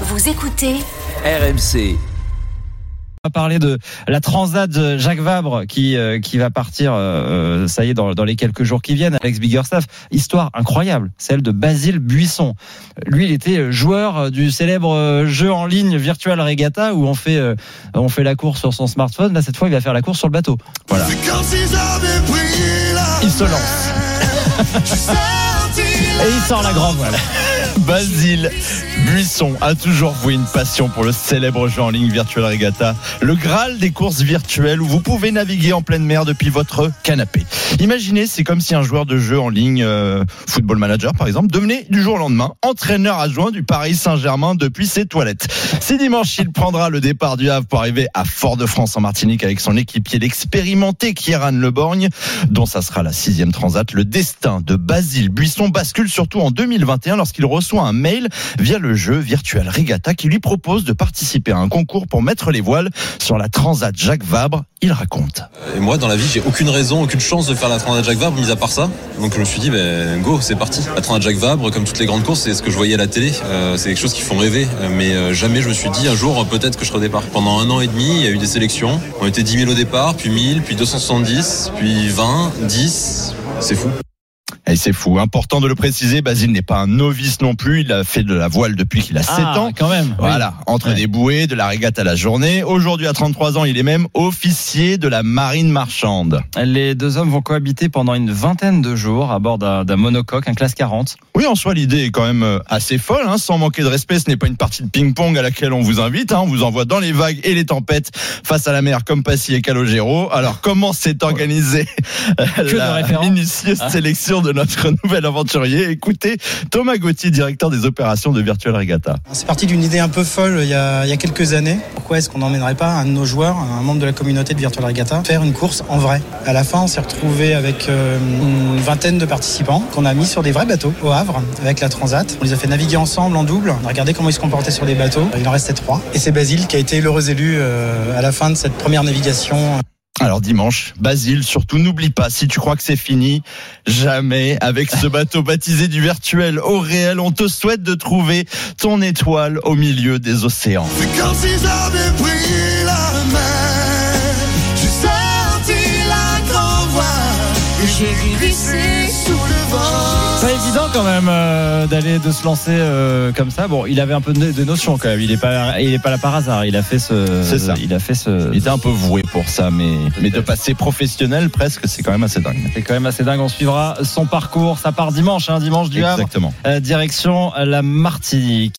Vous écoutez RMC. On va parler de la Transat Jacques Vabre qui euh, qui va partir, euh, ça y est, dans, dans les quelques jours qui viennent. Alex Biggerstaff, histoire incroyable, celle de Basile Buisson. Lui, il était joueur du célèbre jeu en ligne Virtual Regatta où on fait euh, on fait la course sur son smartphone. Là, cette fois, il va faire la course sur le bateau. Voilà. Il se lance. Et il sort la grande, voilà. Basile Buisson a toujours voué une passion pour le célèbre jeu en ligne Virtual Regatta, le Graal des courses virtuelles où vous pouvez naviguer en pleine mer depuis votre canapé. Imaginez, c'est comme si un joueur de jeu en ligne, euh, Football Manager par exemple, devenait du jour au lendemain entraîneur adjoint du Paris Saint-Germain depuis ses toilettes. C'est dimanche, il prendra le départ du Havre pour arriver à Fort-de-France en Martinique avec son équipier, l'expérimenté Kieran Leborgne, dont ça sera la sixième transat. Le destin de Basile Buisson bascule surtout en 2021 lorsqu'il reçoit un mail via le jeu Virtual Regatta qui lui propose de participer à un concours pour mettre les voiles sur la Transat Jacques Vabre. Il raconte. Et moi, dans la vie, j'ai aucune raison, aucune chance de faire la Transat Jacques Vabre, mis à part ça. Donc je me suis dit, ben, go, c'est parti. La Transat Jacques Vabre, comme toutes les grandes courses, c'est ce que je voyais à la télé. Euh, c'est quelque chose qui font rêver. Mais euh, jamais je me suis dit un jour, peut-être que je serai au départ. Pendant un an et demi, il y a eu des sélections. On était 10 000 au départ, puis 1000, puis 270, puis 20, 10. C'est fou. Et c'est fou. Important de le préciser, Basile n'est pas un novice non plus. Il a fait de la voile depuis qu'il a 7 Ah, ans. quand même. oui. Voilà, entre Ouais. des bouées, de la régate à la journée. Aujourd'hui, à 33 ans, il est même officier de la marine marchande. Les deux hommes vont cohabiter pendant une vingtaine de jours à bord d'un monocoque, un classe 40. Oui, en soi, l'idée est quand même euh, assez folle. Hein. Sans manquer de respect, ce n'est pas une partie de ping-pong à laquelle on vous invite. Hein. On vous envoie dans les vagues et les tempêtes face à la mer comme Passy et Calogero. Alors, comment s'est organisée euh, la minutieuse Ah. sélection de notre nouvel aventurier Écoutez, Thomas Gauthier, directeur des opérations de Virtual Regatta. C'est parti d'une idée un peu folle il y a, quelques années. Pourquoi est-ce qu'on n'emmènerait pas un de nos joueurs, un membre de la communauté de Virtual Regatta, faire une course en vrai? À la fin, on s'est retrouvé avec euh, une vingtaine de participants qu'on a mis sur des vrais bateaux au Havre avec la Transat. On les a fait naviguer ensemble en double. On a regardé comment ils se comportaient sur les bateaux. Il en restait trois. Et c'est Basile qui a été l'heureux élu euh, à la fin de cette première navigation. Alors dimanche, Basile, surtout n'oublie pas, si tu crois que c'est fini, jamais avec ce bateau baptisé du virtuel au réel, on te souhaite de trouver ton étoile au milieu des océans. C'est comme si j'avais pris la mer. J'ai senti la grand voile et j'ai glissé sous le vent. Évident quand même euh, d'aller de se lancer euh, comme ça. Bon, il avait un peu de, de notion quand même. Il est pas, il est pas là par hasard. Il a fait ce, C'est ça. Il a fait ce. Il était un peu voué pour ça, mais, mais de passer professionnel presque, c'est quand même assez dingue. C'est quand même assez dingue. On suivra son parcours. Ça part dimanche, hein, dimanche du Havre. Exactement. Euh, direction la Martinique.